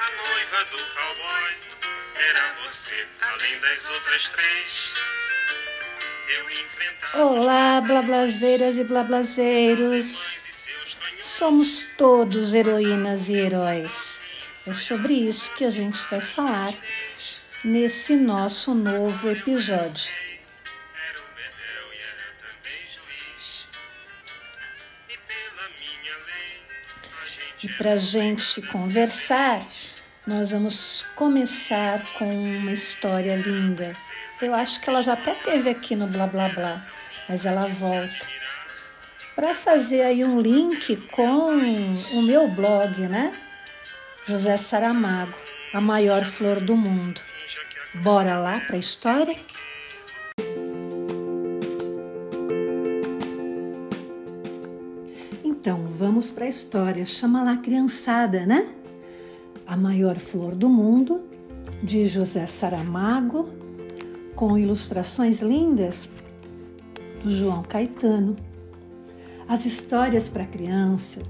A noiva do cowboy era você, além das outras três. Olá, blablazeiras e blablazeiros. Somos todos heroínas e heróis. É sobre isso que a gente vai falar nesse nosso novo episódio. E para a gente conversar, nós vamos começar com uma história linda. Eu acho que ela já até teve aqui no Blá Blá Blá, mas ela volta. Para fazer aí um link com o meu blog, né? José Saramago, a maior flor do mundo. Bora lá para a história? Vamos para a história. Chama lá criançada, né? A maior flor do mundo, de José Saramago, com ilustrações lindas do João Caetano. As histórias para criança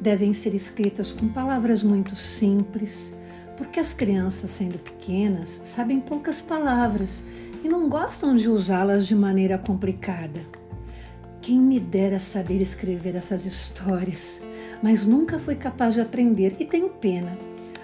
devem ser escritas com palavras muito simples, porque as crianças, sendo pequenas, sabem poucas palavras e não gostam de usá-las de maneira complicada. Quem me dera saber escrever essas histórias, mas nunca fui capaz de aprender e tenho pena.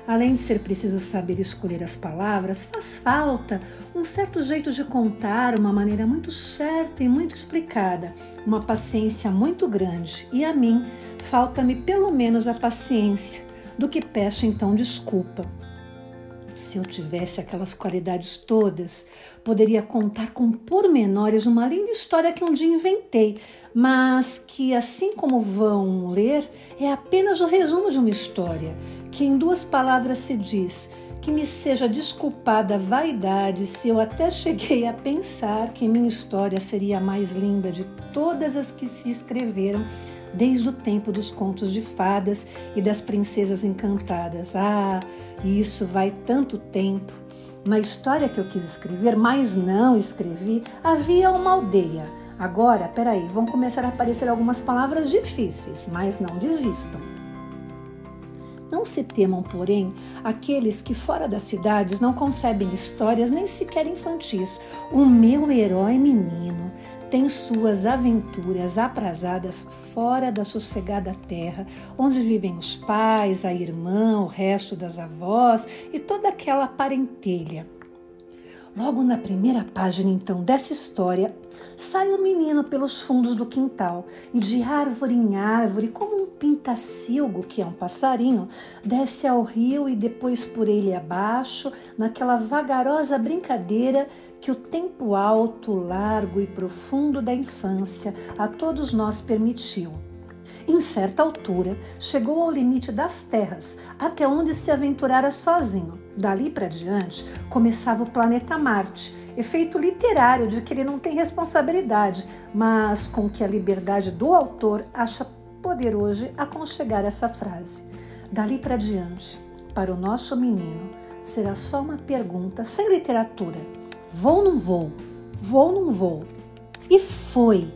Além de ser preciso saber escolher as palavras, faz falta um certo jeito de contar, uma maneira muito certa e muito explicada, uma paciência muito grande. E a mim, falta-me pelo menos a paciência, do que peço então desculpa. Se eu tivesse aquelas qualidades todas, poderia contar com pormenores uma linda história que um dia inventei, mas que, assim como vão ler, é apenas o resumo de uma história, que em duas palavras se diz que me seja desculpada a vaidade se eu até cheguei a pensar que minha história seria a mais linda de todas as que se escreveram desde o tempo dos contos de fadas e das princesas encantadas. Ah, isso vai tanto tempo. Na história que eu quis escrever, mas não escrevi, havia uma aldeia. Agora, peraí, vão começar a aparecer algumas palavras difíceis, mas não desistam. Não se temam, porém, aqueles que fora das cidades não concebem histórias nem sequer infantis. O meu herói menino tem suas aventuras aprazadas fora da sossegada terra, onde vivem os pais, a irmã, o resto das avós e toda aquela parentelha. Logo na primeira página, então, dessa história, sai o menino pelos fundos do quintal e, de árvore em árvore, como um pintacilgo, que é um passarinho, desce ao rio e depois por ele abaixo, naquela vagarosa brincadeira que o tempo alto, largo e profundo da infância a todos nós permitiu. Em certa altura, chegou ao limite das terras, até onde se aventurara sozinho. Dali para diante, começava o planeta Marte, efeito literário de que ele não tem responsabilidade, mas com que a liberdade do autor acha poder hoje aconchegar essa frase. Dali para diante, para o nosso menino, será só uma pergunta sem literatura. Vou ou não vou? Vou ou não vou? E foi.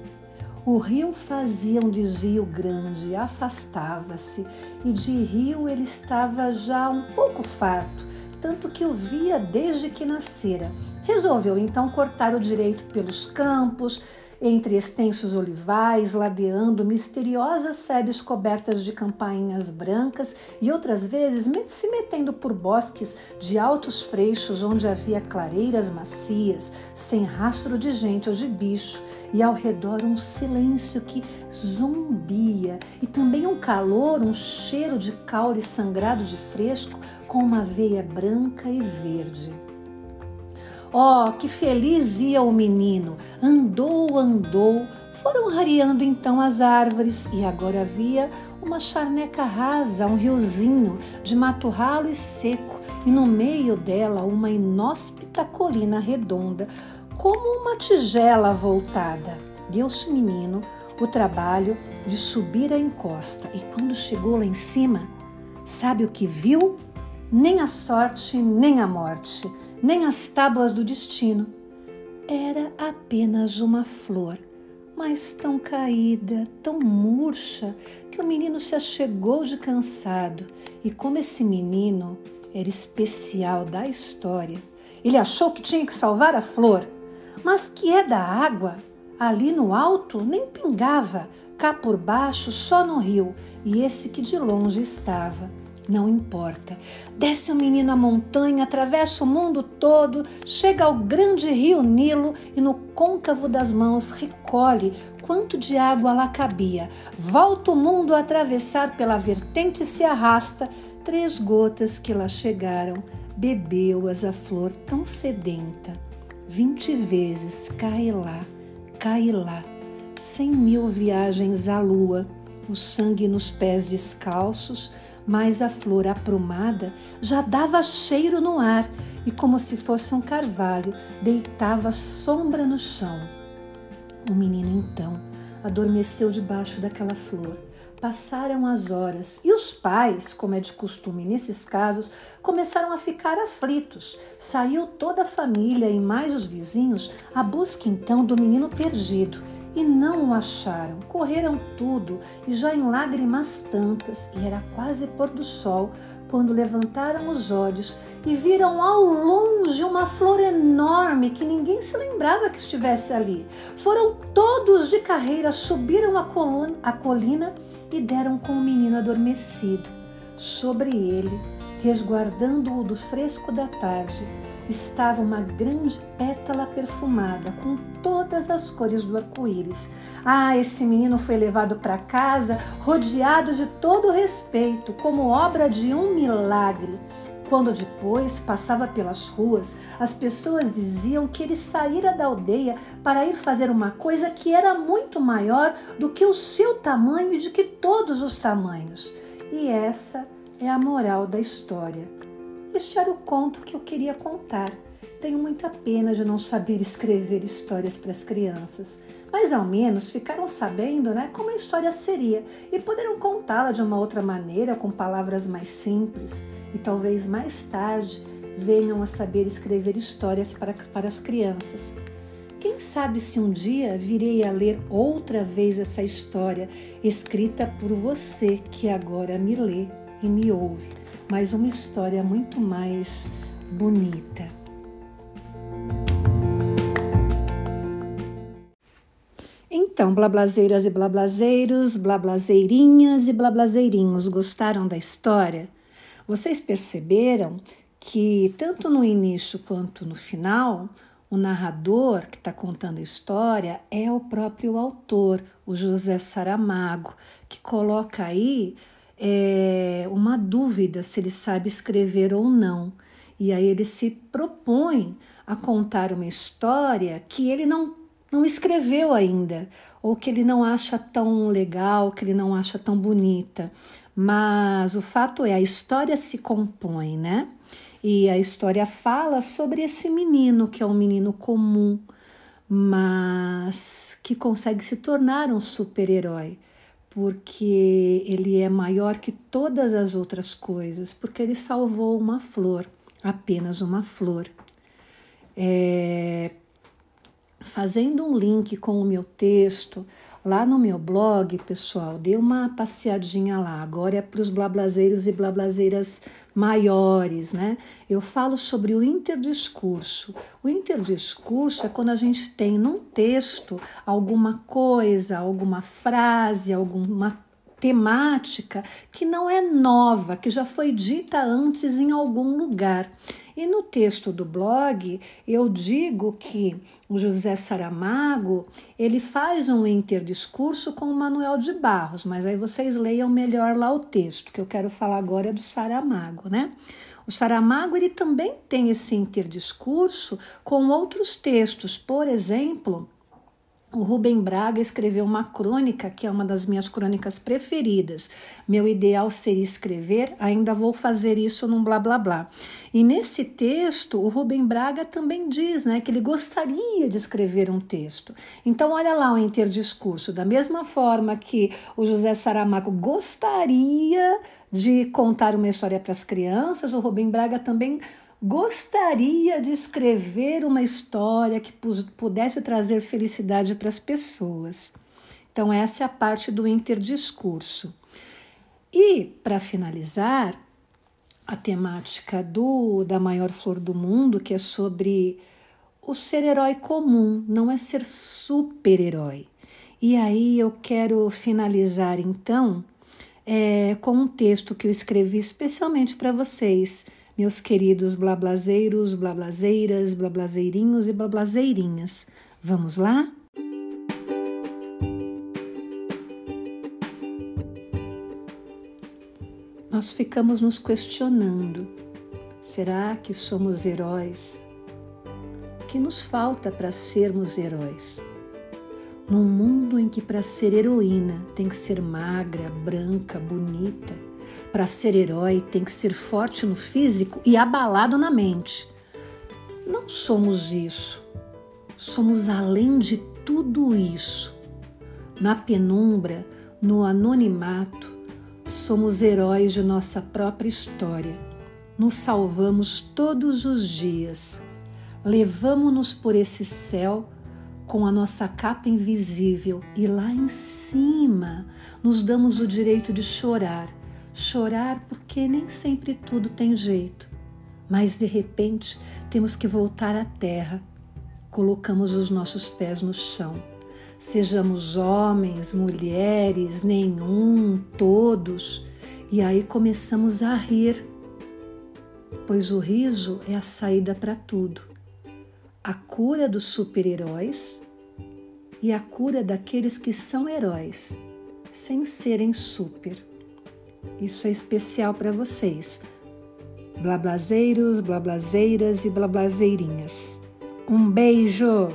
O rio fazia um desvio grande, afastava-se, e de rio ele estava já um pouco farto, tanto que o via desde que nascera. Resolveu então cortar o direito pelos campos, entre extensos olivais, ladeando misteriosas sebes cobertas de campainhas brancas e outras vezes se metendo por bosques de altos freixos onde havia clareiras macias, sem rastro de gente ou de bicho, e ao redor um silêncio que zumbia e também um calor, um cheiro de caule sangrado de fresco com uma veia branca e verde. Oh, que feliz ia o menino! Andou, andou. Foram rareando então as árvores e agora havia uma charneca rasa, um riozinho de mato ralo e seco, e no meio dela uma inóspita colina redonda, como uma tigela voltada. Deu-se o menino o trabalho de subir a encosta e quando chegou lá em cima, sabe o que viu? Nem a sorte, nem a morte nem as tábuas do destino. Era apenas uma flor, mas tão caída, tão murcha, que o menino se achegou de cansado. E como esse menino era especial da história, ele achou que tinha que salvar a flor, mas que é da água. Ali no alto nem pingava, cá por baixo só no rio, e esse que de longe estava não importa. Desce o menino a montanha, atravessa o mundo todo, chega ao grande rio Nilo e no côncavo das mãos recolhe quanto de água lá cabia. Volta o mundo a atravessar pela vertente e se arrasta. Três gotas que lá chegaram, bebeu-as a flor tão sedenta. Vinte vezes cai lá, cai lá, cem mil viagens à lua, o sangue nos pés descalços, mas a flor aprumada já dava cheiro no ar e, como se fosse um carvalho, deitava sombra no chão. O menino então adormeceu debaixo daquela flor. Passaram as horas e os pais, como é de costume nesses casos, começaram a ficar aflitos. Saiu toda a família e mais os vizinhos à busca então do menino perdido e não o acharam. Correram tudo e já em lágrimas tantas, e era quase pôr do sol, quando levantaram os olhos e viram ao longe uma flor enorme que ninguém se lembrava que estivesse ali. Foram todos de carreira, subiram a, coluna, a colina e deram com o menino adormecido. Sobre ele, resguardando-o do fresco da tarde, estava uma grande pétala perfumada com todas as cores do arco-íris. Ah, esse menino foi levado para casa rodeado de todo respeito, como obra de um milagre. Quando depois passava pelas ruas, as pessoas diziam que ele saíra da aldeia para ir fazer uma coisa que era muito maior do que o seu tamanho e de que todos os tamanhos. E essa é a moral da história. Este era o conto que eu queria contar. Tenho muita pena de não saber escrever histórias para as crianças, mas ao menos ficaram sabendo né, como a história seria e poderão contá-la de uma outra maneira, com palavras mais simples, e talvez mais tarde venham a saber escrever histórias para, para as crianças. Quem sabe se um dia virei a ler outra vez essa história escrita por você que agora me lê e me ouve mas uma história muito mais bonita. Então, blablazeiras e blablazeiros, blablazeirinhas e blablazeirinhos, gostaram da história? Vocês perceberam que tanto no início quanto no final, o narrador que está contando a história é o próprio autor, o José Saramago, que coloca aí é, uma dúvida se ele sabe escrever ou não. E aí ele se propõe a contar uma história que ele não, não escreveu ainda, ou que ele não acha tão legal, que ele não acha tão bonita. Mas o fato é, a história se compõe, né? E a história fala sobre esse menino, que é um menino comum, mas que consegue se tornar um super-herói porque ele é maior que todas as outras coisas, porque ele salvou uma flor, apenas uma flor. É, fazendo um link com o meu texto, lá no meu blog, pessoal, dê uma passeadinha lá. Agora é para os blablazeiros e blablazeiras maiores, né? Eu falo sobre o interdiscurso. O interdiscurso é quando a gente tem num texto alguma coisa, alguma frase, alguma temática que não é nova, que já foi dita antes em algum lugar. E no texto do blog eu digo que o José Saramago ele faz um interdiscurso com o Manuel de Barros, mas aí vocês leiam melhor lá o texto que eu quero falar agora é do Saramago, né? O Saramago ele também tem esse interdiscurso com outros textos, por exemplo, o Rubem Braga escreveu uma crônica que é uma das minhas crônicas preferidas. Meu ideal seria escrever, ainda vou fazer isso num blá blá blá. E nesse texto, o Rubem Braga também diz né, que ele gostaria de escrever um texto. Então, olha lá o interdiscurso. Da mesma forma que o José Saramago gostaria de contar uma história para as crianças, o Rubem Braga também gostaria de escrever uma história que pudesse trazer felicidade para as pessoas. Então, essa é a parte do interdiscurso. E, para finalizar, a temática do da maior flor do mundo, que é sobre o ser herói comum, não é ser super-herói. E aí eu quero finalizar então é, com um texto que eu escrevi especialmente para vocês, meus queridos blablazeiros, blablazeiras, blablazeirinhos e blablazeirinhas. Vamos lá? Nós ficamos nos questionando: será que somos heróis? O que nos falta para sermos heróis? Num mundo em que para ser heroína tem que ser magra, branca, bonita, para ser herói tem que ser forte no físico e abalado na mente. Não somos isso. Somos além de tudo isso. Na penumbra, no anonimato, somos heróis de nossa própria história. Nos salvamos todos os dias. Levamos-nos por esse céu com a nossa capa invisível e lá em cima nos damos o direito de chorar. Chorar porque nem sempre tudo tem jeito, mas de repente temos que voltar à terra. Colocamos os nossos pés no chão. Sejamos homens, mulheres, nenhum, todos, e aí começamos a rir, pois o riso é a saída para tudo a cura dos super-heróis e a cura daqueles que são heróis, sem serem super. Isso é especial para vocês, blablazeiros, blablazeiras e blablazeirinhas. Um beijo!